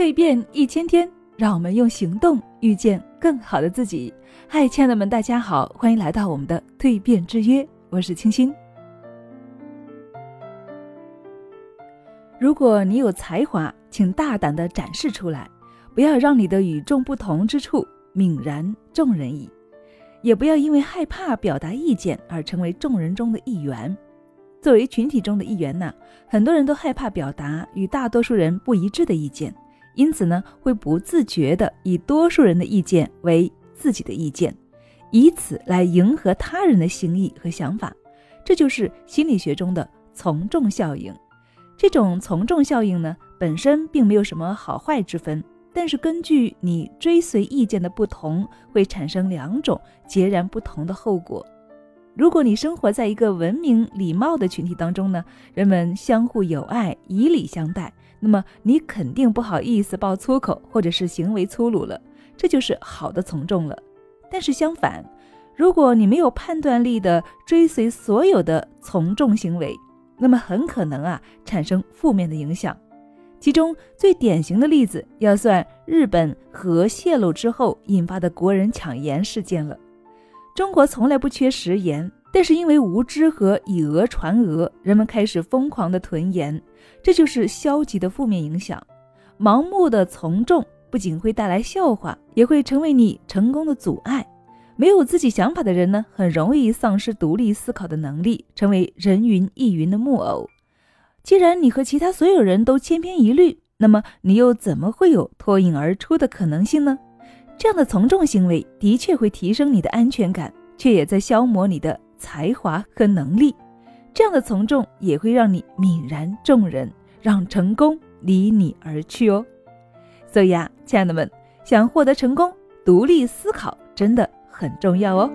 蜕变一千天，让我们用行动遇见更好的自己。嗨，亲爱的们，大家好，欢迎来到我们的蜕变之约，我是清新。如果你有才华，请大胆的展示出来，不要让你的与众不同之处泯然众人矣，也不要因为害怕表达意见而成为众人中的一员。作为群体中的一员呢，很多人都害怕表达与大多数人不一致的意见。因此呢，会不自觉地以多数人的意见为自己的意见，以此来迎合他人的心意和想法。这就是心理学中的从众效应。这种从众效应呢，本身并没有什么好坏之分，但是根据你追随意见的不同，会产生两种截然不同的后果。如果你生活在一个文明礼貌的群体当中呢，人们相互友爱，以礼相待。那么你肯定不好意思爆粗口，或者是行为粗鲁了，这就是好的从众了。但是相反，如果你没有判断力的追随所有的从众行为，那么很可能啊产生负面的影响。其中最典型的例子要算日本核泄漏之后引发的国人抢盐事件了。中国从来不缺食盐。但是因为无知和以讹传讹，人们开始疯狂的囤盐，这就是消极的负面影响。盲目的从众不仅会带来笑话，也会成为你成功的阻碍。没有自己想法的人呢，很容易丧失独立思考的能力，成为人云亦云的木偶。既然你和其他所有人都千篇一律，那么你又怎么会有脱颖而出的可能性呢？这样的从众行为的确会提升你的安全感，却也在消磨你的。才华和能力，这样的从众也会让你泯然众人，让成功离你而去哦。所以啊，亲爱的们，想获得成功，独立思考真的很重要哦。